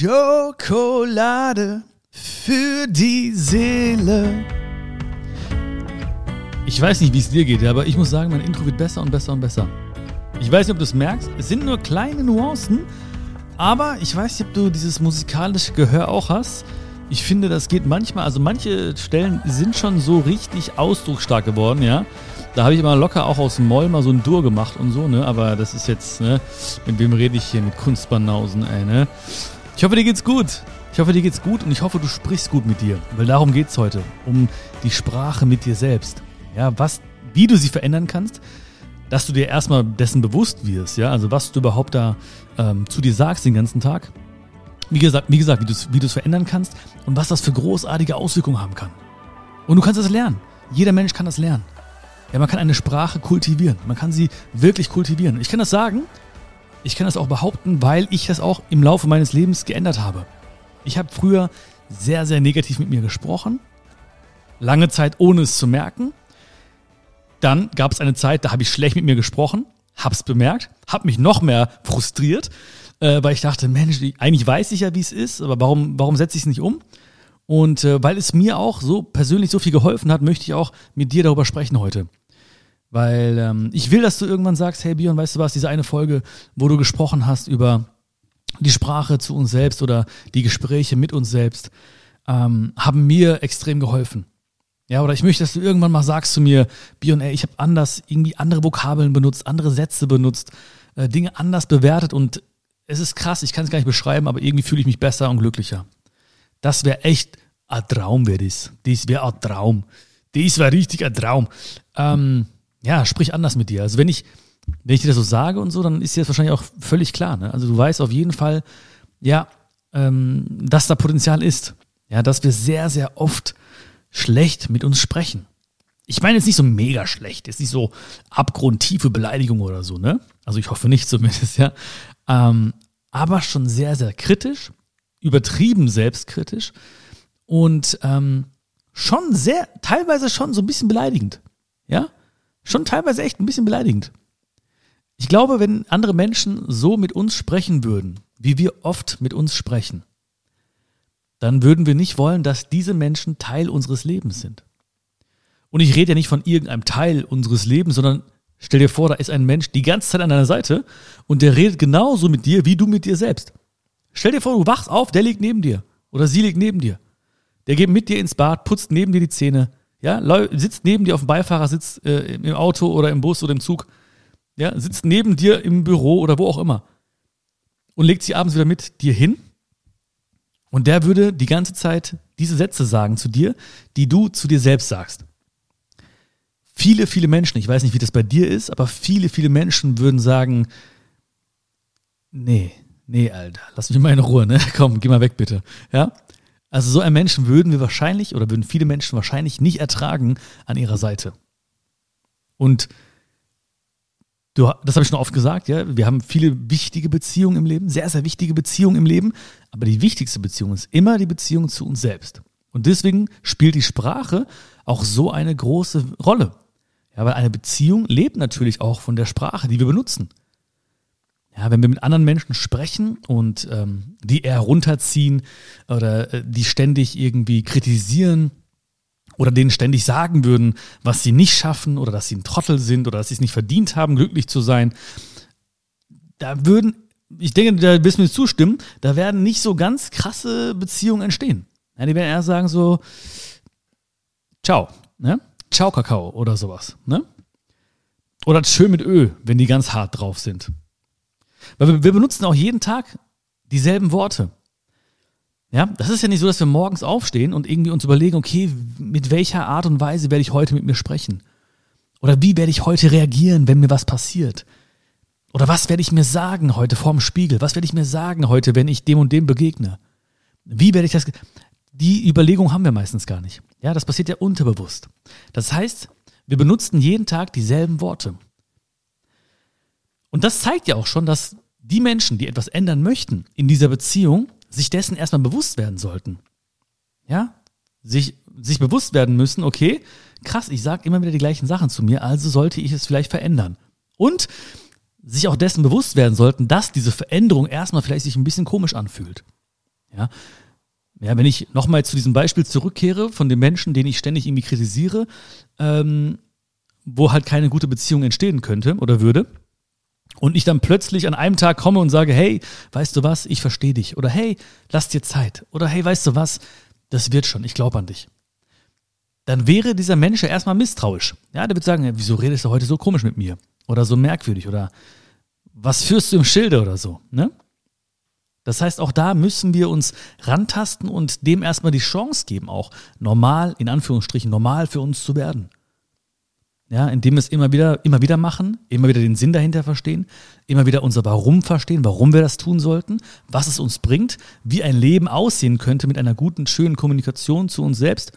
Schokolade für die Seele. Ich weiß nicht, wie es dir geht, aber ich muss sagen, mein Intro wird besser und besser und besser. Ich weiß nicht, ob du es merkst. Es sind nur kleine Nuancen, aber ich weiß nicht, ob du dieses musikalische Gehör auch hast. Ich finde, das geht manchmal, also manche Stellen sind schon so richtig ausdrucksstark geworden, ja. Da habe ich immer locker auch aus dem Moll mal so ein Dur gemacht und so, ne? Aber das ist jetzt, ne? Mit wem rede ich hier? Mit Kunstbanausen, ey, ne? Ich hoffe, dir geht's gut. Ich hoffe, dir geht's gut und ich hoffe, du sprichst gut mit dir. Weil darum geht's heute. Um die Sprache mit dir selbst. Ja, was, wie du sie verändern kannst, dass du dir erstmal dessen bewusst wirst, ja, also was du überhaupt da ähm, zu dir sagst den ganzen Tag. Wie gesagt, wie gesagt, wie du es verändern kannst und was das für großartige Auswirkungen haben kann. Und du kannst es lernen. Jeder Mensch kann das lernen. Ja, man kann eine Sprache kultivieren. Man kann sie wirklich kultivieren. Ich kann das sagen. Ich kann das auch behaupten, weil ich das auch im Laufe meines Lebens geändert habe. Ich habe früher sehr, sehr negativ mit mir gesprochen. Lange Zeit ohne es zu merken. Dann gab es eine Zeit, da habe ich schlecht mit mir gesprochen, hab's bemerkt, hab mich noch mehr frustriert, äh, weil ich dachte, Mensch, eigentlich weiß ich ja, wie es ist, aber warum, warum setze ich es nicht um? Und äh, weil es mir auch so persönlich so viel geholfen hat, möchte ich auch mit dir darüber sprechen heute. Weil ähm, ich will, dass du irgendwann sagst, hey Björn, weißt du was, diese eine Folge, wo du gesprochen hast über die Sprache zu uns selbst oder die Gespräche mit uns selbst, ähm, haben mir extrem geholfen. Ja, oder ich möchte, dass du irgendwann mal sagst zu mir, Björn, ey, ich habe anders, irgendwie andere Vokabeln benutzt, andere Sätze benutzt, äh, Dinge anders bewertet und es ist krass, ich kann es gar nicht beschreiben, aber irgendwie fühle ich mich besser und glücklicher. Das wäre echt ein Traum, wäre das. Das wäre ein Traum. Das wäre richtig ein Traum. Ähm, ja, sprich anders mit dir. Also wenn ich, wenn ich dir das so sage und so, dann ist dir das wahrscheinlich auch völlig klar. Ne? Also du weißt auf jeden Fall, ja, ähm, dass da Potenzial ist. Ja, dass wir sehr, sehr oft schlecht mit uns sprechen. Ich meine jetzt nicht so mega schlecht, jetzt nicht so abgrundtiefe Beleidigung oder so, ne? Also ich hoffe nicht zumindest, ja. Ähm, aber schon sehr, sehr kritisch, übertrieben selbstkritisch und ähm, schon sehr, teilweise schon so ein bisschen beleidigend. Ja? Schon teilweise echt ein bisschen beleidigend. Ich glaube, wenn andere Menschen so mit uns sprechen würden, wie wir oft mit uns sprechen, dann würden wir nicht wollen, dass diese Menschen Teil unseres Lebens sind. Und ich rede ja nicht von irgendeinem Teil unseres Lebens, sondern stell dir vor, da ist ein Mensch die ganze Zeit an deiner Seite und der redet genauso mit dir, wie du mit dir selbst. Stell dir vor, du wachst auf, der liegt neben dir oder sie liegt neben dir. Der geht mit dir ins Bad, putzt neben dir die Zähne, ja, sitzt neben dir auf dem Beifahrersitz äh, im Auto oder im Bus oder im Zug, ja, sitzt neben dir im Büro oder wo auch immer und legt sie abends wieder mit dir hin und der würde die ganze Zeit diese Sätze sagen zu dir, die du zu dir selbst sagst. Viele, viele Menschen, ich weiß nicht, wie das bei dir ist, aber viele, viele Menschen würden sagen, nee, nee, Alter, lass mich mal in Ruhe, ne? Komm, geh mal weg bitte. Ja? Also so einen Menschen würden wir wahrscheinlich oder würden viele Menschen wahrscheinlich nicht ertragen an ihrer Seite. Und Du, das habe ich schon oft gesagt, ja. Wir haben viele wichtige Beziehungen im Leben, sehr, sehr wichtige Beziehungen im Leben. Aber die wichtigste Beziehung ist immer die Beziehung zu uns selbst. Und deswegen spielt die Sprache auch so eine große Rolle. Ja, weil eine Beziehung lebt natürlich auch von der Sprache, die wir benutzen. Ja, wenn wir mit anderen Menschen sprechen und ähm, die eher runterziehen oder äh, die ständig irgendwie kritisieren, oder denen ständig sagen würden, was sie nicht schaffen oder dass sie ein Trottel sind oder dass sie es nicht verdient haben, glücklich zu sein, da würden, ich denke, da wirst du mir zustimmen, da werden nicht so ganz krasse Beziehungen entstehen. Ja, die werden eher sagen so, ciao, ne? Ciao Kakao oder sowas, ne? Oder schön mit Ö, wenn die ganz hart drauf sind. Weil wir, wir benutzen auch jeden Tag dieselben Worte. Ja, das ist ja nicht so, dass wir morgens aufstehen und irgendwie uns überlegen, okay, mit welcher Art und Weise werde ich heute mit mir sprechen? Oder wie werde ich heute reagieren, wenn mir was passiert? Oder was werde ich mir sagen heute vorm Spiegel? Was werde ich mir sagen heute, wenn ich dem und dem begegne? Wie werde ich das? Die Überlegung haben wir meistens gar nicht. Ja, das passiert ja unterbewusst. Das heißt, wir benutzen jeden Tag dieselben Worte. Und das zeigt ja auch schon, dass die Menschen, die etwas ändern möchten in dieser Beziehung, sich dessen erstmal bewusst werden sollten. Ja? Sich, sich bewusst werden müssen, okay, krass, ich sage immer wieder die gleichen Sachen zu mir, also sollte ich es vielleicht verändern. Und sich auch dessen bewusst werden sollten, dass diese Veränderung erstmal vielleicht sich ein bisschen komisch anfühlt. Ja, ja wenn ich nochmal zu diesem Beispiel zurückkehre von dem Menschen, den ich ständig irgendwie kritisiere, ähm, wo halt keine gute Beziehung entstehen könnte oder würde, und ich dann plötzlich an einem Tag komme und sage, hey, weißt du was, ich verstehe dich. Oder hey, lass dir Zeit. Oder hey, weißt du was, das wird schon, ich glaube an dich. Dann wäre dieser Mensch ja erstmal misstrauisch. Ja, der wird sagen, ja, wieso redest du heute so komisch mit mir? Oder so merkwürdig? Oder was führst du im Schilde oder so? Ne? Das heißt, auch da müssen wir uns rantasten und dem erstmal die Chance geben, auch normal, in Anführungsstrichen, normal für uns zu werden. Ja, indem wir es immer wieder, immer wieder machen, immer wieder den Sinn dahinter verstehen, immer wieder unser Warum verstehen, warum wir das tun sollten, was es uns bringt, wie ein Leben aussehen könnte mit einer guten, schönen Kommunikation zu uns selbst.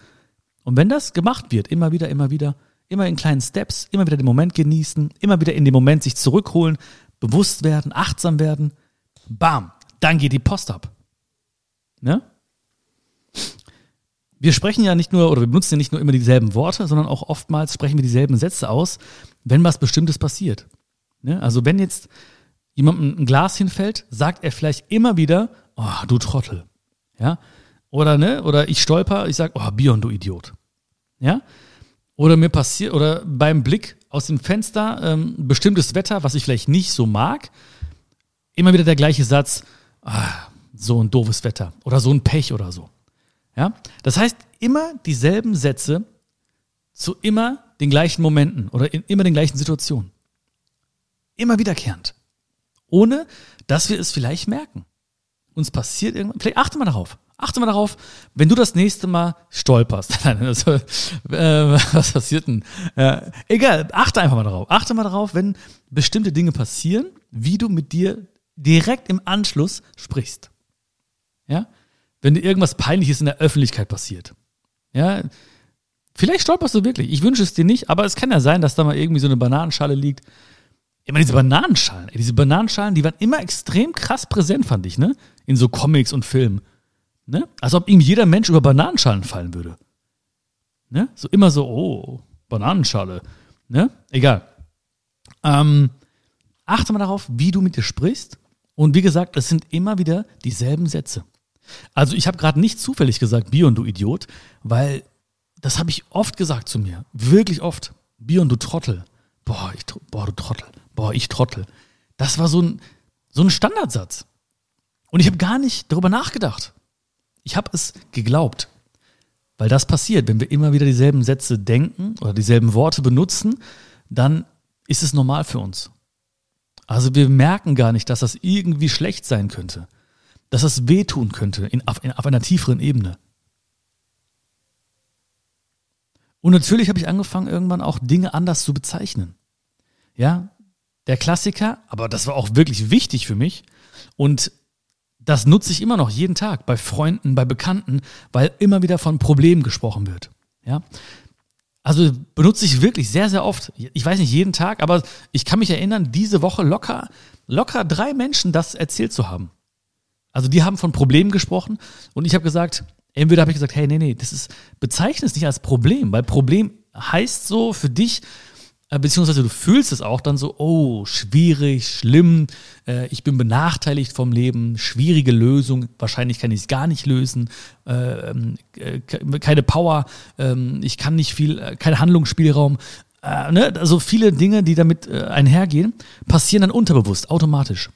Und wenn das gemacht wird, immer wieder, immer wieder, immer in kleinen Steps, immer wieder den Moment genießen, immer wieder in den Moment sich zurückholen, bewusst werden, achtsam werden, bam, dann geht die Post ab. Ne? Wir sprechen ja nicht nur oder wir benutzen ja nicht nur immer dieselben Worte, sondern auch oftmals sprechen wir dieselben Sätze aus, wenn was Bestimmtes passiert. Ne? Also wenn jetzt jemandem ein Glas hinfällt, sagt er vielleicht immer wieder, oh, du Trottel. Ja? Oder, ne? Oder ich stolper, ich sage, oh, Bion, du Idiot. Ja? Oder mir passiert, oder beim Blick aus dem Fenster, ähm, bestimmtes Wetter, was ich vielleicht nicht so mag, immer wieder der gleiche Satz, ah, so ein doofes Wetter oder so ein Pech oder so. Ja? Das heißt, immer dieselben Sätze zu immer den gleichen Momenten oder in immer den gleichen Situationen. Immer wiederkehrend. Ohne, dass wir es vielleicht merken. Uns passiert irgendwann, vielleicht achte mal darauf. Achte mal darauf, wenn du das nächste Mal stolperst. also, äh, was passiert denn? Äh, egal, achte einfach mal darauf. Achte mal darauf, wenn bestimmte Dinge passieren, wie du mit dir direkt im Anschluss sprichst. Ja? Wenn dir irgendwas Peinliches in der Öffentlichkeit passiert. Ja, vielleicht stolperst du wirklich. Ich wünsche es dir nicht, aber es kann ja sein, dass da mal irgendwie so eine Bananenschale liegt. Immer diese Bananenschalen, ey, diese Bananenschalen, die waren immer extrem krass präsent, fand ich, ne? In so Comics und Filmen. Ne? Als ob irgendwie jeder Mensch über Bananenschalen fallen würde. Ne? So immer so, oh, Bananenschale. Ne? Egal. Ähm, achte mal darauf, wie du mit dir sprichst. Und wie gesagt, es sind immer wieder dieselben Sätze. Also ich habe gerade nicht zufällig gesagt, Bion, du Idiot, weil das habe ich oft gesagt zu mir. Wirklich oft. Bion, du Trottel. Boah, ich, boah, du Trottel. Boah, ich Trottel. Das war so ein, so ein Standardsatz. Und ich habe gar nicht darüber nachgedacht. Ich habe es geglaubt. Weil das passiert, wenn wir immer wieder dieselben Sätze denken oder dieselben Worte benutzen, dann ist es normal für uns. Also wir merken gar nicht, dass das irgendwie schlecht sein könnte dass das wehtun könnte in, auf, in, auf einer tieferen Ebene. Und natürlich habe ich angefangen, irgendwann auch Dinge anders zu bezeichnen. Ja, der Klassiker, aber das war auch wirklich wichtig für mich. Und das nutze ich immer noch jeden Tag bei Freunden, bei Bekannten, weil immer wieder von Problemen gesprochen wird. Ja, also benutze ich wirklich sehr, sehr oft. Ich weiß nicht jeden Tag, aber ich kann mich erinnern, diese Woche locker, locker drei Menschen das erzählt zu haben. Also die haben von Problemen gesprochen und ich habe gesagt, entweder habe ich gesagt, hey, nee, nee, das ist, bezeichne es nicht als Problem, weil Problem heißt so für dich, äh, beziehungsweise du fühlst es auch dann so, oh, schwierig, schlimm, äh, ich bin benachteiligt vom Leben, schwierige Lösung, wahrscheinlich kann ich es gar nicht lösen, äh, ähm, äh, keine Power, ähm, ich kann nicht viel, äh, kein Handlungsspielraum. Ne? Also viele Dinge, die damit einhergehen, passieren dann unterbewusst, automatisch.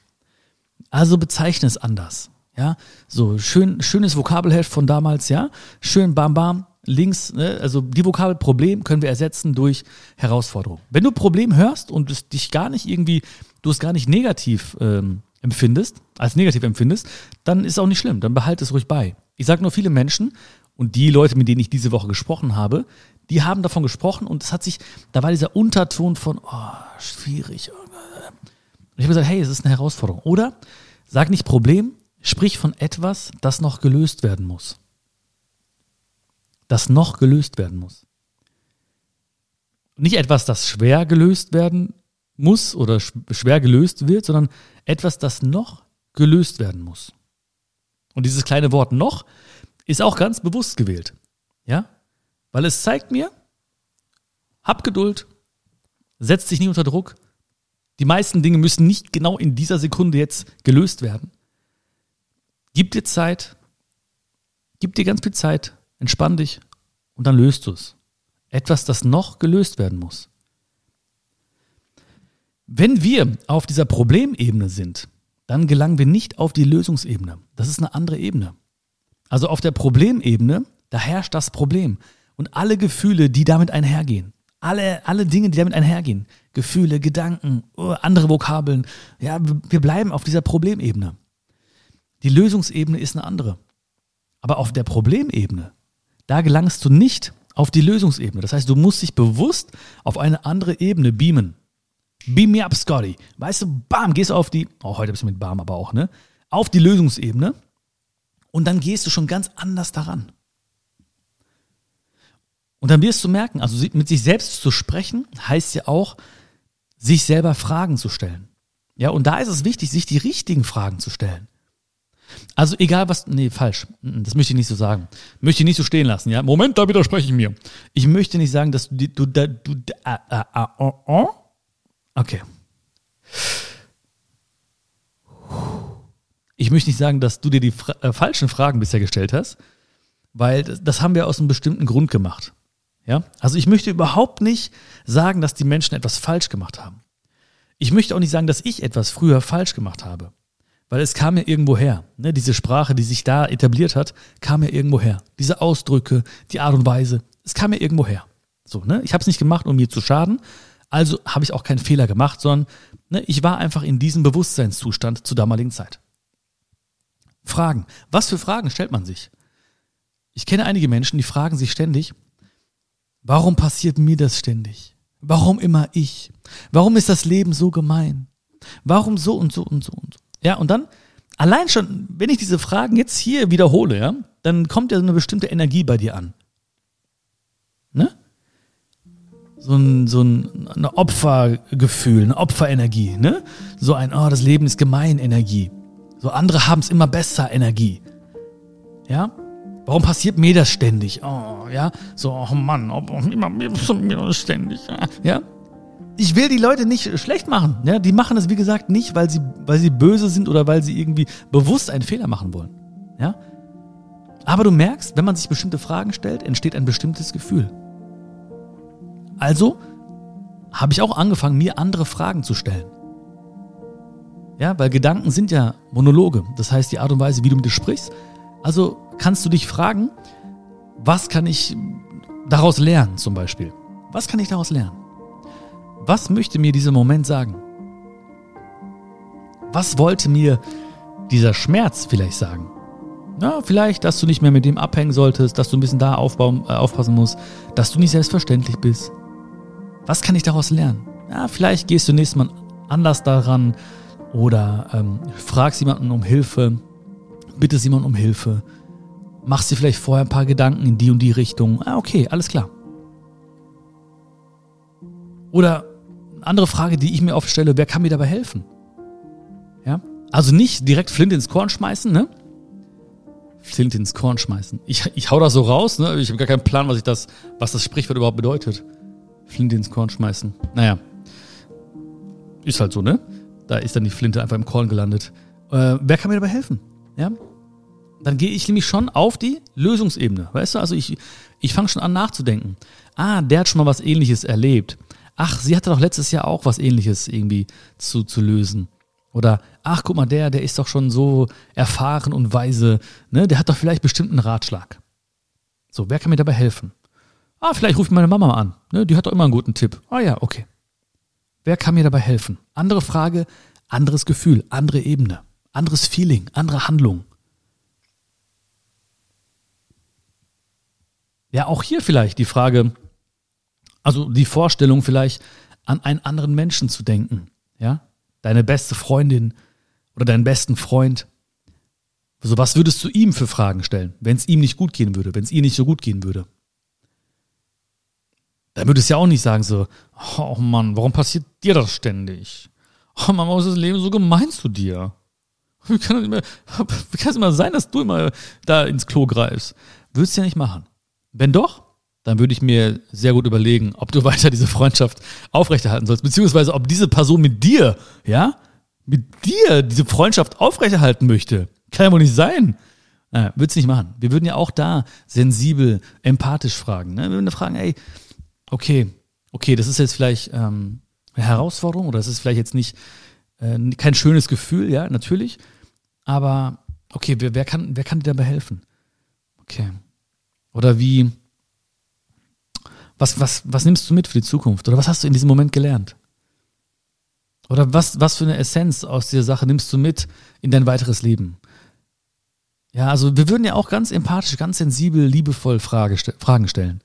Also bezeichne es anders. Ja, so schön, schönes Vokabelheft von damals, ja, schön bam bam, links, ne? also die Vokabel Problem können wir ersetzen durch Herausforderung. Wenn du Problem hörst und es dich gar nicht irgendwie, du es gar nicht negativ ähm, empfindest, als negativ empfindest, dann ist es auch nicht schlimm, dann behalte es ruhig bei. Ich sage nur viele Menschen und die Leute, mit denen ich diese Woche gesprochen habe, die haben davon gesprochen und es hat sich, da war dieser Unterton von, oh, schwierig. Und ich habe gesagt, hey, es ist eine Herausforderung. Oder Sag nicht Problem, sprich von etwas, das noch gelöst werden muss. Das noch gelöst werden muss. Nicht etwas, das schwer gelöst werden muss oder schwer gelöst wird, sondern etwas, das noch gelöst werden muss. Und dieses kleine Wort noch ist auch ganz bewusst gewählt. Ja? Weil es zeigt mir, hab Geduld, setz dich nie unter Druck, die meisten Dinge müssen nicht genau in dieser Sekunde jetzt gelöst werden. Gib dir Zeit, Gib dir ganz viel Zeit, entspann dich und dann löst du es. Etwas, das noch gelöst werden muss. Wenn wir auf dieser Problemebene sind, dann gelangen wir nicht auf die Lösungsebene. Das ist eine andere Ebene. Also auf der Problemebene, da herrscht das Problem. Und alle Gefühle, die damit einhergehen, alle, alle Dinge, die damit einhergehen, Gefühle, Gedanken, oh, andere Vokabeln, ja, wir bleiben auf dieser Problemebene. Die Lösungsebene ist eine andere. Aber auf der Problemebene, da gelangst du nicht auf die Lösungsebene. Das heißt, du musst dich bewusst auf eine andere Ebene beamen. Beam me up, Scotty. Weißt du, bam, gehst du auf die, oh, heute bist du mit bam, aber auch, ne? Auf die Lösungsebene. Und dann gehst du schon ganz anders daran. Und dann wirst du merken, also mit sich selbst zu sprechen, heißt ja auch, sich selber Fragen zu stellen. Ja, und da ist es wichtig, sich die richtigen Fragen zu stellen. Also egal was, nee, falsch, das möchte ich nicht so sagen. Möchte ich nicht so stehen lassen, ja. Moment, da widerspreche ich mir. Ich möchte nicht sagen, dass du, du, du, du äh, äh, äh, oh, oh. okay. Ich möchte nicht sagen, dass du dir die fra äh, falschen Fragen bisher gestellt hast, weil das, das haben wir aus einem bestimmten Grund gemacht. Ja? Also ich möchte überhaupt nicht sagen, dass die Menschen etwas falsch gemacht haben. Ich möchte auch nicht sagen, dass ich etwas früher falsch gemacht habe. Weil es kam mir irgendwo her. Ne? Diese Sprache, die sich da etabliert hat, kam mir irgendwo her. Diese Ausdrücke, die Art und Weise, es kam mir irgendwo her. So, ne? Ich habe es nicht gemacht, um mir zu schaden. Also habe ich auch keinen Fehler gemacht, sondern ne, ich war einfach in diesem Bewusstseinszustand zur damaligen Zeit. Fragen. Was für Fragen stellt man sich? Ich kenne einige Menschen, die fragen sich ständig, Warum passiert mir das ständig? Warum immer ich? Warum ist das Leben so gemein? Warum so und so und so und so? Ja, und dann, allein schon, wenn ich diese Fragen jetzt hier wiederhole, ja, dann kommt ja so eine bestimmte Energie bei dir an. Ne? So ein, so ein eine Opfergefühl, eine Opferenergie, ne? So ein, oh, das Leben ist gemein Energie. So andere haben es immer besser Energie. Ja? Warum passiert mir das ständig? Oh, ja, so, oh Mann, oh, immer mir das ständig, ja. Ich will die Leute nicht schlecht machen, ja. Die machen das, wie gesagt, nicht, weil sie, weil sie böse sind oder weil sie irgendwie bewusst einen Fehler machen wollen, ja. Aber du merkst, wenn man sich bestimmte Fragen stellt, entsteht ein bestimmtes Gefühl. Also habe ich auch angefangen, mir andere Fragen zu stellen. Ja, weil Gedanken sind ja Monologe. Das heißt, die Art und Weise, wie du mit dir sprichst. Also kannst du dich fragen, was kann ich daraus lernen zum Beispiel? Was kann ich daraus lernen? Was möchte mir dieser Moment sagen? Was wollte mir dieser Schmerz vielleicht sagen? Na, vielleicht, dass du nicht mehr mit dem abhängen solltest, dass du ein bisschen da aufbauen, äh, aufpassen musst, dass du nicht selbstverständlich bist. Was kann ich daraus lernen? Ja, vielleicht gehst du nächstes Mal anders daran oder ähm, fragst jemanden um Hilfe, bittest jemanden um Hilfe machst dir vielleicht vorher ein paar Gedanken in die und die Richtung. Ah, okay, alles klar. Oder eine andere Frage, die ich mir oft stelle, wer kann mir dabei helfen? Ja? Also nicht direkt Flint ins Korn schmeißen, ne? Flint ins Korn schmeißen. Ich, ich hau das so raus, ne? Ich habe gar keinen Plan, was ich das, was das Sprichwort überhaupt bedeutet. Flint ins Korn schmeißen. Naja. Ist halt so, ne? Da ist dann die Flinte einfach im Korn gelandet. Äh, wer kann mir dabei helfen? Ja? Dann gehe ich nämlich schon auf die Lösungsebene. Weißt du, also ich, ich fange schon an nachzudenken. Ah, der hat schon mal was ähnliches erlebt. Ach, sie hatte doch letztes Jahr auch was ähnliches irgendwie zu, zu lösen. Oder, ach, guck mal, der, der ist doch schon so erfahren und weise, ne? Der hat doch vielleicht bestimmt einen Ratschlag. So, wer kann mir dabei helfen? Ah, vielleicht rufe ich meine Mama an. Ne? Die hat doch immer einen guten Tipp. Ah ja, okay. Wer kann mir dabei helfen? Andere Frage, anderes Gefühl, andere Ebene, anderes Feeling, andere Handlung. Ja, auch hier vielleicht die Frage, also die Vorstellung vielleicht an einen anderen Menschen zu denken, ja? Deine beste Freundin oder deinen besten Freund. Also was würdest du ihm für Fragen stellen, wenn es ihm nicht gut gehen würde, wenn es ihr nicht so gut gehen würde? Dann würdest du ja auch nicht sagen so, oh Mann, warum passiert dir das ständig? Oh Mann, warum ist das Leben so gemein zu dir? Wie kann, immer, wie kann es immer sein, dass du immer da ins Klo greifst? Würdest du ja nicht machen. Wenn doch, dann würde ich mir sehr gut überlegen, ob du weiter diese Freundschaft aufrechterhalten sollst, beziehungsweise ob diese Person mit dir, ja, mit dir diese Freundschaft aufrechterhalten möchte. Kann ja wohl nicht sein. Äh, Würde es nicht machen. Wir würden ja auch da sensibel, empathisch fragen. Ne? Wir würden fragen, ey, okay, okay, das ist jetzt vielleicht ähm, eine Herausforderung oder das ist vielleicht jetzt nicht äh, kein schönes Gefühl, ja, natürlich. Aber okay, wer, wer, kann, wer kann dir dabei helfen? Okay. Oder wie, was, was, was nimmst du mit für die Zukunft? Oder was hast du in diesem Moment gelernt? Oder was, was für eine Essenz aus dieser Sache nimmst du mit in dein weiteres Leben? Ja, also wir würden ja auch ganz empathisch, ganz sensibel, liebevoll Frage, Fragen stellen.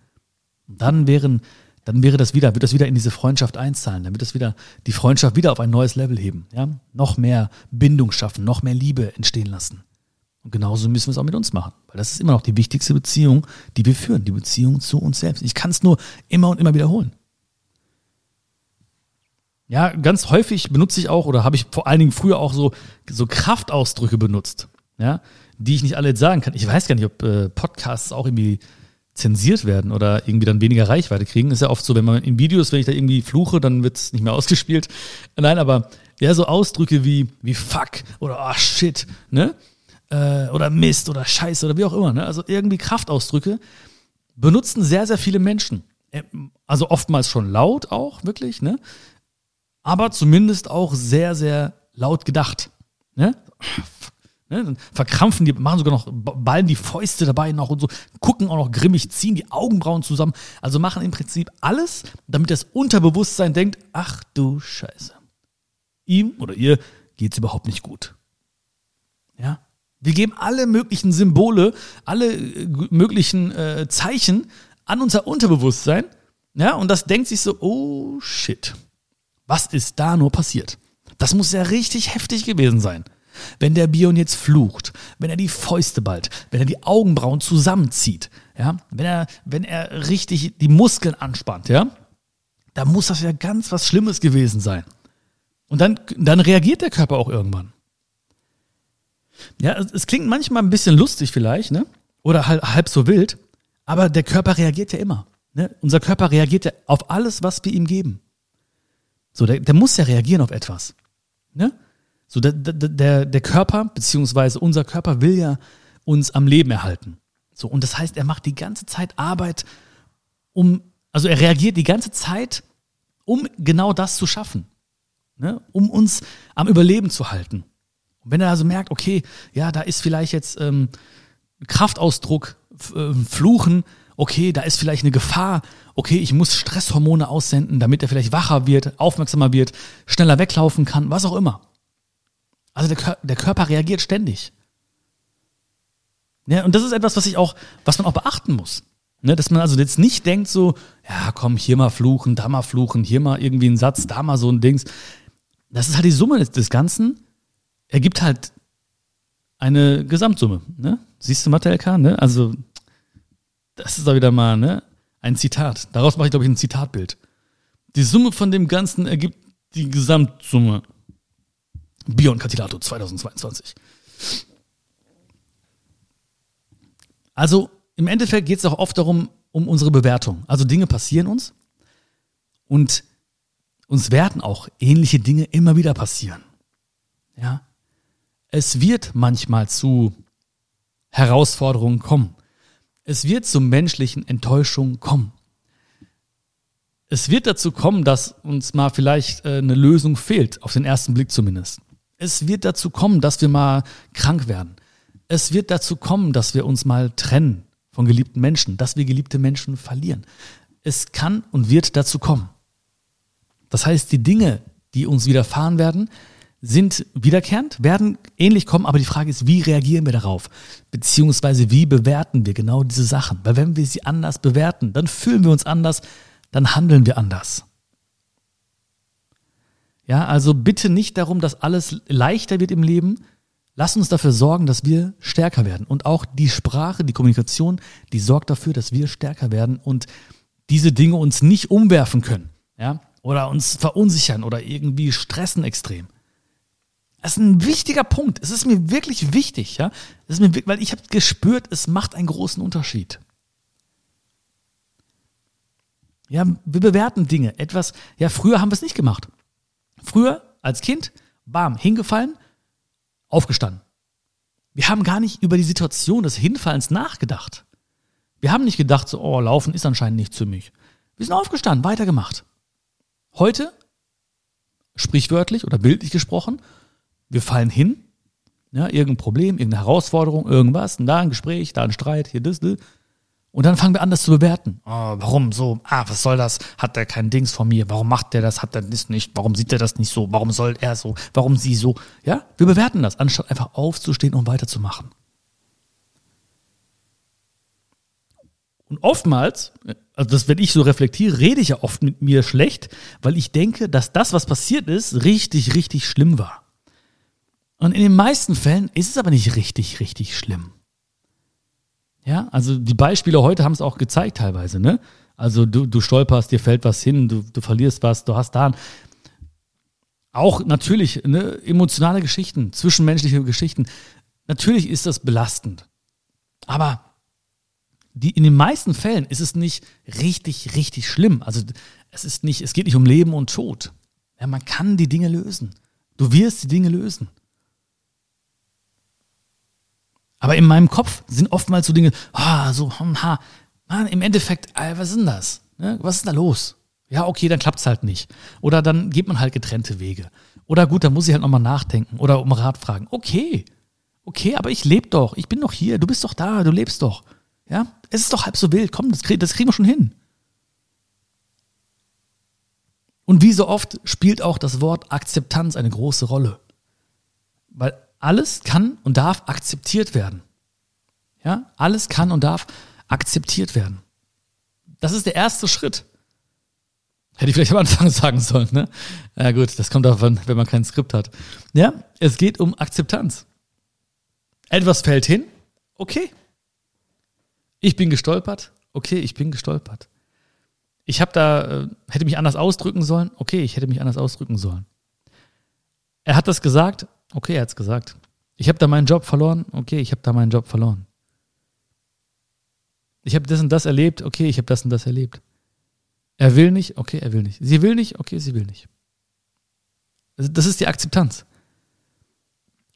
Dann wären, dann wäre das wieder, wird das wieder in diese Freundschaft einzahlen, dann wird das wieder die Freundschaft wieder auf ein neues Level heben. Ja? Noch mehr Bindung schaffen, noch mehr Liebe entstehen lassen. Und genauso müssen wir es auch mit uns machen. Weil das ist immer noch die wichtigste Beziehung, die wir führen, die Beziehung zu uns selbst. Ich kann es nur immer und immer wiederholen. Ja, ganz häufig benutze ich auch oder habe ich vor allen Dingen früher auch so, so Kraftausdrücke benutzt, ja, die ich nicht alle jetzt sagen kann. Ich weiß gar nicht, ob äh, Podcasts auch irgendwie zensiert werden oder irgendwie dann weniger Reichweite kriegen. Ist ja oft so, wenn man in Videos, wenn ich da irgendwie fluche, dann wird es nicht mehr ausgespielt. Nein, aber ja, so Ausdrücke wie, wie fuck oder oh shit, ne? Äh, oder Mist oder Scheiße oder wie auch immer, ne? Also irgendwie Kraftausdrücke benutzen sehr, sehr viele Menschen. Äh, also oftmals schon laut auch, wirklich, ne? aber zumindest auch sehr, sehr laut gedacht. Ne? Ne, dann verkrampfen die, machen sogar noch, ballen die Fäuste dabei noch und so, gucken auch noch grimmig, ziehen die Augenbrauen zusammen. Also machen im Prinzip alles, damit das Unterbewusstsein denkt, ach du Scheiße. Ihm oder ihr geht's überhaupt nicht gut. Wir geben alle möglichen Symbole, alle äh, möglichen äh, Zeichen an unser Unterbewusstsein. Ja, und das denkt sich so, oh shit. Was ist da nur passiert? Das muss ja richtig heftig gewesen sein. Wenn der Bion jetzt flucht, wenn er die Fäuste ballt, wenn er die Augenbrauen zusammenzieht, ja, wenn er, wenn er richtig die Muskeln anspannt, ja, da muss das ja ganz was Schlimmes gewesen sein. Und dann, dann reagiert der Körper auch irgendwann. Ja, es klingt manchmal ein bisschen lustig vielleicht, ne? Oder halb, halb so wild, aber der Körper reagiert ja immer. Ne? Unser Körper reagiert ja auf alles, was wir ihm geben. So, der, der muss ja reagieren auf etwas. Ne? So, der, der, der Körper, beziehungsweise unser Körper will ja uns am Leben erhalten. So, und das heißt, er macht die ganze Zeit Arbeit, um, also er reagiert die ganze Zeit, um genau das zu schaffen. Ne? Um uns am Überleben zu halten. Und wenn er also merkt, okay, ja, da ist vielleicht jetzt ähm, Kraftausdruck, äh, Fluchen, okay, da ist vielleicht eine Gefahr, okay, ich muss Stresshormone aussenden, damit er vielleicht wacher wird, aufmerksamer wird, schneller weglaufen kann, was auch immer. Also der, der Körper reagiert ständig. Ja, und das ist etwas, was ich auch, was man auch beachten muss. Ne, dass man also jetzt nicht denkt so, ja, komm, hier mal fluchen, da mal fluchen, hier mal irgendwie ein Satz, da mal so ein Dings. Das ist halt die Summe des, des Ganzen. Ergibt halt eine Gesamtsumme. Ne? Siehst du, Mathe LK? Ne? Also das ist doch wieder mal ne, ein Zitat. Daraus mache ich, glaube ich, ein Zitatbild. Die Summe von dem Ganzen ergibt die Gesamtsumme. Bion Catilato 2022. Also im Endeffekt geht es auch oft darum, um unsere Bewertung. Also Dinge passieren uns und uns werden auch ähnliche Dinge immer wieder passieren. Ja. Es wird manchmal zu Herausforderungen kommen. Es wird zu menschlichen Enttäuschungen kommen. Es wird dazu kommen, dass uns mal vielleicht äh, eine Lösung fehlt, auf den ersten Blick zumindest. Es wird dazu kommen, dass wir mal krank werden. Es wird dazu kommen, dass wir uns mal trennen von geliebten Menschen, dass wir geliebte Menschen verlieren. Es kann und wird dazu kommen. Das heißt, die Dinge, die uns widerfahren werden, sind wiederkehrend, werden ähnlich kommen, aber die Frage ist, wie reagieren wir darauf? Beziehungsweise wie bewerten wir genau diese Sachen? Weil wenn wir sie anders bewerten, dann fühlen wir uns anders, dann handeln wir anders. Ja, also bitte nicht darum, dass alles leichter wird im Leben. Lass uns dafür sorgen, dass wir stärker werden. Und auch die Sprache, die Kommunikation, die sorgt dafür, dass wir stärker werden und diese Dinge uns nicht umwerfen können. Ja, oder uns verunsichern oder irgendwie stressen extrem. Das ist ein wichtiger Punkt. Es ist mir wirklich wichtig, ja. Es ist mir, weil ich habe gespürt, es macht einen großen Unterschied. Ja, wir bewerten Dinge. Etwas, ja, früher haben wir es nicht gemacht. Früher, als Kind, bam, hingefallen, aufgestanden. Wir haben gar nicht über die Situation des Hinfallens nachgedacht. Wir haben nicht gedacht, so, oh, laufen ist anscheinend nicht für mich. Wir sind aufgestanden, weitergemacht. Heute, sprichwörtlich oder bildlich gesprochen, wir fallen hin, ja, irgendein Problem, irgendeine Herausforderung, irgendwas, und da ein Gespräch, da ein Streit, hier das, das. Und dann fangen wir an, das zu bewerten. Oh, warum so? Ah, was soll das? Hat der kein Dings von mir? Warum macht der das? Hat er das nicht? Warum sieht er das nicht so? Warum soll er so? Warum sie so? Ja, wir bewerten das, anstatt einfach aufzustehen und weiterzumachen. Und oftmals, also das, wenn ich so reflektiere, rede ich ja oft mit mir schlecht, weil ich denke, dass das, was passiert ist, richtig, richtig schlimm war. Und in den meisten Fällen ist es aber nicht richtig, richtig schlimm. Ja, also die Beispiele heute haben es auch gezeigt teilweise, ne? Also du, du stolperst, dir fällt was hin, du, du verlierst was, du hast da auch natürlich ne, emotionale Geschichten, zwischenmenschliche Geschichten. Natürlich ist das belastend. Aber die, in den meisten Fällen ist es nicht richtig, richtig schlimm. Also es ist nicht, es geht nicht um Leben und Tod. Ja, man kann die Dinge lösen. Du wirst die Dinge lösen. Aber in meinem Kopf sind oftmals so Dinge, ah, so, hm, ha, man, im Endeffekt, was ist denn das? Ne? Was ist da los? Ja, okay, dann klappt's halt nicht. Oder dann geht man halt getrennte Wege. Oder gut, dann muss ich halt nochmal nachdenken oder um Rat fragen. Okay, okay, aber ich lebe doch, ich bin doch hier, du bist doch da, du lebst doch. Ja, es ist doch halb so wild, komm, das, krieg, das kriegen wir schon hin. Und wie so oft spielt auch das Wort Akzeptanz eine große Rolle. Weil alles kann und darf akzeptiert werden. Ja, alles kann und darf akzeptiert werden. Das ist der erste Schritt. Hätte ich vielleicht am Anfang sagen sollen, ne? Ja gut, das kommt davon, wenn man kein Skript hat. Ja, es geht um Akzeptanz. Etwas fällt hin, okay. Ich bin gestolpert, okay, ich bin gestolpert. Ich habe da, äh, hätte mich anders ausdrücken sollen, okay, ich hätte mich anders ausdrücken sollen. Er hat das gesagt, Okay, er hat es gesagt. Ich habe da meinen Job verloren. Okay, ich habe da meinen Job verloren. Ich habe das und das erlebt. Okay, ich habe das und das erlebt. Er will nicht. Okay, er will nicht. Sie will nicht. Okay, sie will nicht. Das ist die Akzeptanz.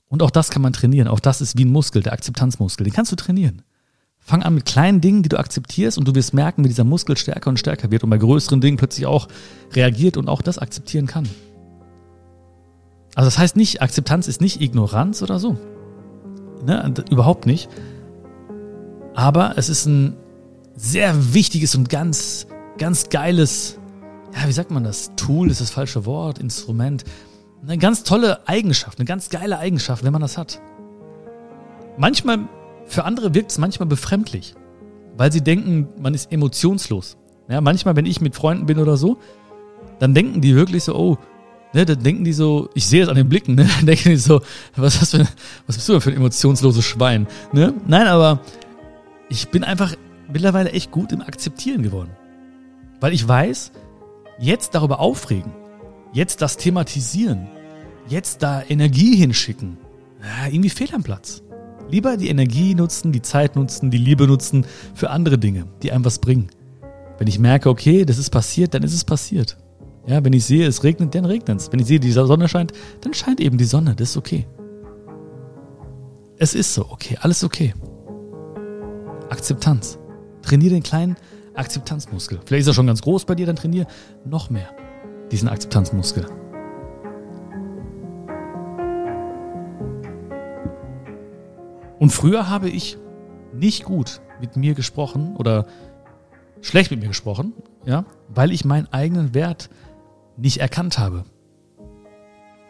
Und auch das kann man trainieren. Auch das ist wie ein Muskel, der Akzeptanzmuskel. Den kannst du trainieren. Fang an mit kleinen Dingen, die du akzeptierst und du wirst merken, wie dieser Muskel stärker und stärker wird und bei größeren Dingen plötzlich auch reagiert und auch das akzeptieren kann. Also das heißt nicht, Akzeptanz ist nicht Ignoranz oder so. Ne? Überhaupt nicht. Aber es ist ein sehr wichtiges und ganz, ganz geiles, ja, wie sagt man das? Tool ist das falsche Wort, Instrument. Eine ganz tolle Eigenschaft, eine ganz geile Eigenschaft, wenn man das hat. Manchmal, für andere wirkt es manchmal befremdlich, weil sie denken, man ist emotionslos. Ja, manchmal, wenn ich mit Freunden bin oder so, dann denken die wirklich so, oh, ne, dann denken die so, ich sehe es an den Blicken, ne, dann denken die so, was hast du, was bist du denn für ein emotionsloses Schwein, ne? Nein, aber ich bin einfach mittlerweile echt gut im Akzeptieren geworden. Weil ich weiß, jetzt darüber aufregen, jetzt das thematisieren, jetzt da Energie hinschicken, ja, irgendwie fehl am Platz. Lieber die Energie nutzen, die Zeit nutzen, die Liebe nutzen für andere Dinge, die einem was bringen. Wenn ich merke, okay, das ist passiert, dann ist es passiert. Ja, wenn ich sehe, es regnet, dann regnet es. Wenn ich sehe, die Sonne scheint, dann scheint eben die Sonne. Das ist okay. Es ist so, okay, alles okay. Akzeptanz. Trainiere den kleinen Akzeptanzmuskel. Vielleicht ist er schon ganz groß bei dir, dann trainiere noch mehr diesen Akzeptanzmuskel. Und früher habe ich nicht gut mit mir gesprochen oder schlecht mit mir gesprochen, ja, weil ich meinen eigenen Wert nicht erkannt habe.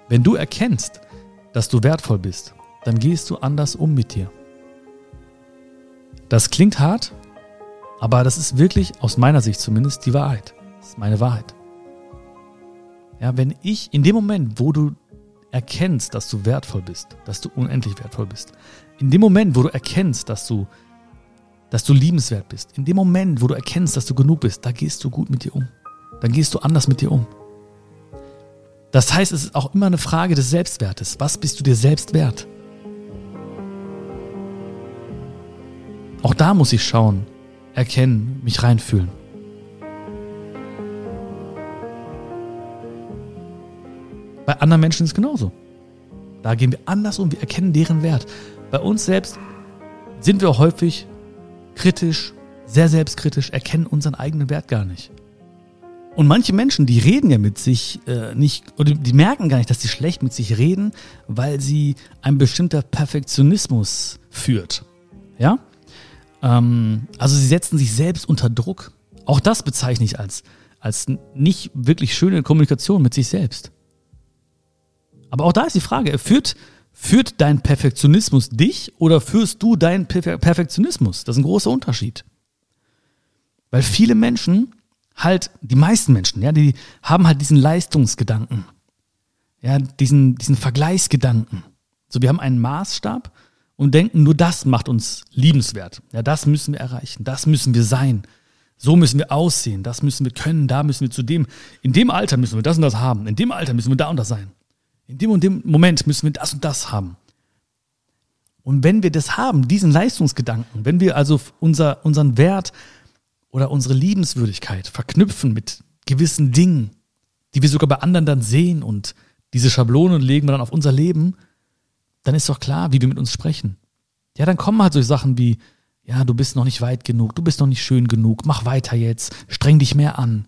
Wenn du erkennst, dass du wertvoll bist, dann gehst du anders um mit dir. Das klingt hart, aber das ist wirklich aus meiner Sicht zumindest die Wahrheit. Das ist meine Wahrheit. Ja, wenn ich in dem Moment, wo du erkennst, dass du wertvoll bist, dass du unendlich wertvoll bist, in dem Moment, wo du erkennst, dass du, dass du liebenswert bist, in dem Moment, wo du erkennst, dass du genug bist, da gehst du gut mit dir um. Dann gehst du anders mit dir um. Das heißt, es ist auch immer eine Frage des Selbstwertes. Was bist du dir selbst wert? Auch da muss ich schauen, erkennen, mich reinfühlen. Bei anderen Menschen ist es genauso. Da gehen wir anders um, wir erkennen deren Wert. bei uns selbst sind wir häufig kritisch, sehr selbstkritisch, erkennen unseren eigenen Wert gar nicht. Und manche Menschen, die reden ja mit sich äh, nicht, oder die merken gar nicht, dass sie schlecht mit sich reden, weil sie ein bestimmter Perfektionismus führt. Ja? Ähm, also sie setzen sich selbst unter Druck. Auch das bezeichne ich als, als nicht wirklich schöne Kommunikation mit sich selbst. Aber auch da ist die Frage, führt, führt dein Perfektionismus dich oder führst du deinen Perfektionismus? Das ist ein großer Unterschied. Weil viele Menschen halt, die meisten Menschen, ja, die haben halt diesen Leistungsgedanken. Ja, diesen, diesen Vergleichsgedanken. So, wir haben einen Maßstab und denken, nur das macht uns liebenswert. Ja, das müssen wir erreichen, das müssen wir sein. So müssen wir aussehen, das müssen wir können, da müssen wir zu dem, in dem Alter müssen wir das und das haben, in dem Alter müssen wir da und das sein. In dem und dem Moment müssen wir das und das haben. Und wenn wir das haben, diesen Leistungsgedanken, wenn wir also unser, unseren Wert oder unsere Liebenswürdigkeit verknüpfen mit gewissen Dingen, die wir sogar bei anderen dann sehen und diese Schablonen legen wir dann auf unser Leben, dann ist doch klar, wie wir mit uns sprechen. Ja, dann kommen halt so Sachen wie, ja, du bist noch nicht weit genug, du bist noch nicht schön genug, mach weiter jetzt, streng dich mehr an.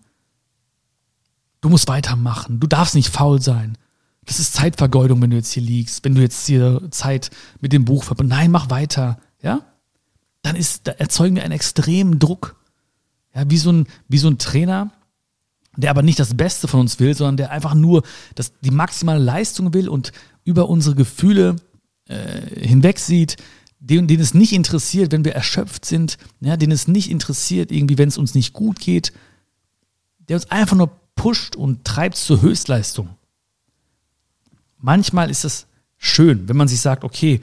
Du musst weitermachen, du darfst nicht faul sein. Das ist Zeitvergeudung, wenn du jetzt hier liegst, wenn du jetzt hier Zeit mit dem Buch verbringst. Nein, mach weiter, ja? Dann ist, da erzeugen wir einen extremen Druck. Ja, wie so ein, wie so ein Trainer, der aber nicht das Beste von uns will, sondern der einfach nur das, die maximale Leistung will und über unsere Gefühle äh, hinweg sieht, den, den es nicht interessiert, wenn wir erschöpft sind, ja, den es nicht interessiert, irgendwie, wenn es uns nicht gut geht, der uns einfach nur pusht und treibt zur Höchstleistung. Manchmal ist es schön, wenn man sich sagt, okay,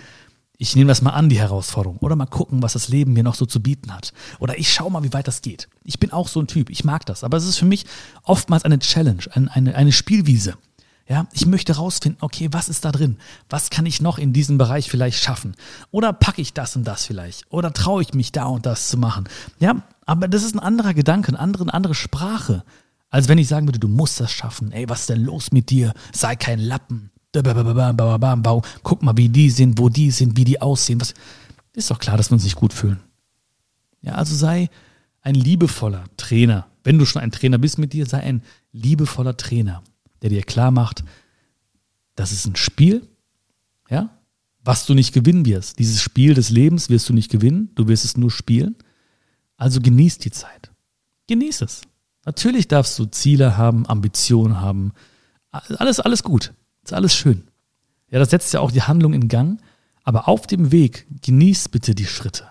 ich nehme das mal an, die Herausforderung. Oder mal gucken, was das Leben mir noch so zu bieten hat. Oder ich schaue mal, wie weit das geht. Ich bin auch so ein Typ. Ich mag das. Aber es ist für mich oftmals eine Challenge, eine, eine, eine Spielwiese. Ja, ich möchte rausfinden, okay, was ist da drin? Was kann ich noch in diesem Bereich vielleicht schaffen? Oder packe ich das und das vielleicht? Oder traue ich mich da und das zu machen? Ja, aber das ist ein anderer Gedanke, eine andere, eine andere Sprache. Als wenn ich sagen würde, du musst das schaffen. Ey, was ist denn los mit dir? Sei kein Lappen. Guck mal, wie die sind, wo die sind, wie die aussehen. Was, ist doch klar, dass wir uns nicht gut fühlen. Ja, also sei ein liebevoller Trainer. Wenn du schon ein Trainer bist mit dir, sei ein liebevoller Trainer, der dir klar macht, das ist ein Spiel, ja, was du nicht gewinnen wirst. Dieses Spiel des Lebens wirst du nicht gewinnen, du wirst es nur spielen. Also genieß die Zeit. Genieß es. Natürlich darfst du Ziele haben, Ambitionen haben. Alles, alles gut. Ist alles schön. Ja, das setzt ja auch die Handlung in Gang. Aber auf dem Weg genieß bitte die Schritte.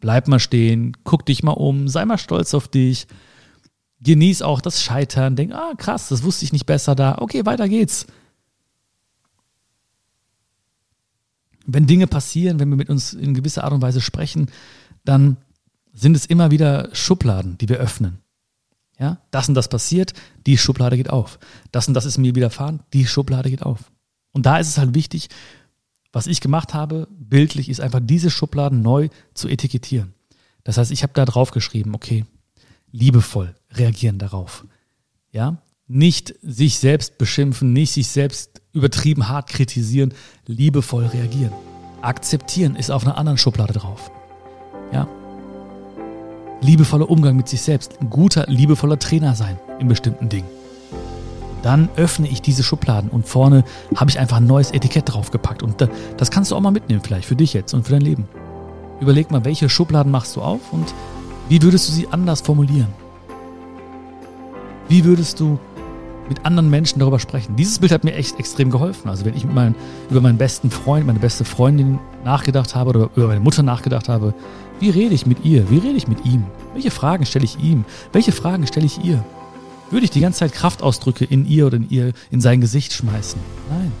Bleib mal stehen, guck dich mal um, sei mal stolz auf dich. Genieß auch das Scheitern. Denk, ah, krass, das wusste ich nicht besser da. Okay, weiter geht's. Wenn Dinge passieren, wenn wir mit uns in gewisser Art und Weise sprechen, dann sind es immer wieder Schubladen, die wir öffnen. Ja, das und das passiert, die Schublade geht auf. Das und das ist mir widerfahren, die Schublade geht auf. Und da ist es halt wichtig, was ich gemacht habe, bildlich, ist einfach diese Schubladen neu zu etikettieren. Das heißt, ich habe da drauf geschrieben, okay, liebevoll reagieren darauf. Ja, nicht sich selbst beschimpfen, nicht sich selbst übertrieben hart kritisieren, liebevoll reagieren. Akzeptieren ist auf einer anderen Schublade drauf. Ja, liebevoller Umgang mit sich selbst, ein guter, liebevoller Trainer sein in bestimmten Dingen. Dann öffne ich diese Schubladen und vorne habe ich einfach ein neues Etikett draufgepackt. Und das kannst du auch mal mitnehmen, vielleicht für dich jetzt und für dein Leben. Überleg mal, welche Schubladen machst du auf und wie würdest du sie anders formulieren? Wie würdest du mit anderen Menschen darüber sprechen? Dieses Bild hat mir echt extrem geholfen. Also wenn ich meinen, über meinen besten Freund, meine beste Freundin nachgedacht habe oder über meine Mutter nachgedacht habe, wie rede ich mit ihr? Wie rede ich mit ihm? Welche Fragen stelle ich ihm? Welche Fragen stelle ich ihr? Würde ich die ganze Zeit Kraftausdrücke in ihr oder in ihr in sein Gesicht schmeißen? Nein.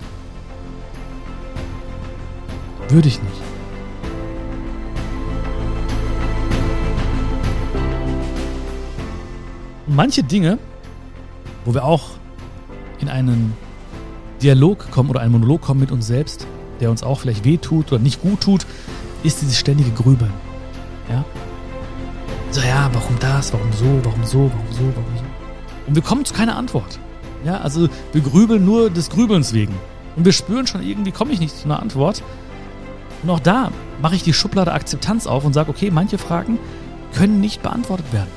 Würde ich nicht. Manche Dinge, wo wir auch in einen Dialog kommen oder einen Monolog kommen mit uns selbst, der uns auch vielleicht wehtut oder nicht gut tut, ist dieses ständige Grübeln. Warum das, warum so, warum so, warum so, warum so. Und wir kommen zu keiner Antwort. Ja, also wir grübeln nur des Grübelns wegen. Und wir spüren schon irgendwie, komme ich nicht zu einer Antwort. Und auch da mache ich die Schublade Akzeptanz auf und sage, okay, manche Fragen können nicht beantwortet werden.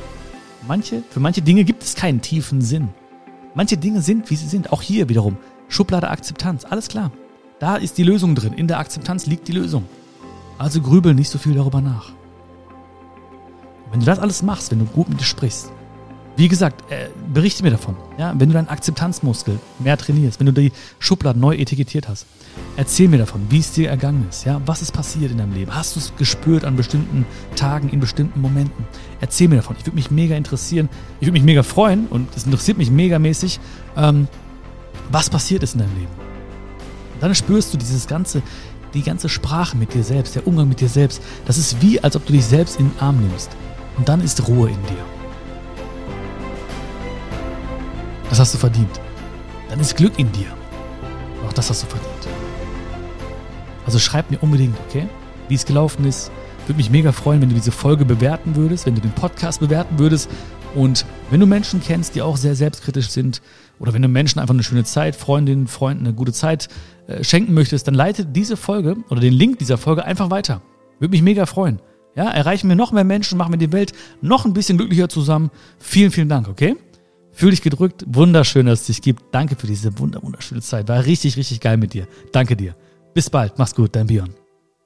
Manche, für manche Dinge gibt es keinen tiefen Sinn. Manche Dinge sind, wie sie sind. Auch hier wiederum. Schublade Akzeptanz. Alles klar. Da ist die Lösung drin. In der Akzeptanz liegt die Lösung. Also grübel nicht so viel darüber nach. Wenn du das alles machst, wenn du gut mit dir sprichst, wie gesagt, äh, berichte mir davon. Ja, wenn du deinen Akzeptanzmuskel mehr trainierst, wenn du die Schubladen neu etikettiert hast, erzähl mir davon, wie es dir ergangen ist. Ja, was ist passiert in deinem Leben? Hast du es gespürt an bestimmten Tagen, in bestimmten Momenten? Erzähl mir davon. Ich würde mich mega interessieren. Ich würde mich mega freuen und es interessiert mich megamäßig, ähm, was passiert ist in deinem Leben. Dann spürst du dieses ganze, die ganze Sprache mit dir selbst, der Umgang mit dir selbst. Das ist wie, als ob du dich selbst in den Arm nimmst. Und dann ist Ruhe in dir. Das hast du verdient. Dann ist Glück in dir. Auch das hast du verdient. Also schreib mir unbedingt, okay? Wie es gelaufen ist. Würde mich mega freuen, wenn du diese Folge bewerten würdest, wenn du den Podcast bewerten würdest. Und wenn du Menschen kennst, die auch sehr selbstkritisch sind, oder wenn du Menschen einfach eine schöne Zeit, Freundinnen, Freunden eine gute Zeit äh, schenken möchtest, dann leite diese Folge oder den Link dieser Folge einfach weiter. Würde mich mega freuen. Ja, erreichen wir noch mehr Menschen, machen wir die Welt noch ein bisschen glücklicher zusammen. Vielen, vielen Dank, okay? Fühl dich gedrückt. Wunderschön, dass es dich gibt. Danke für diese wunderschöne Zeit. War richtig, richtig geil mit dir. Danke dir. Bis bald. Mach's gut. Dein Björn.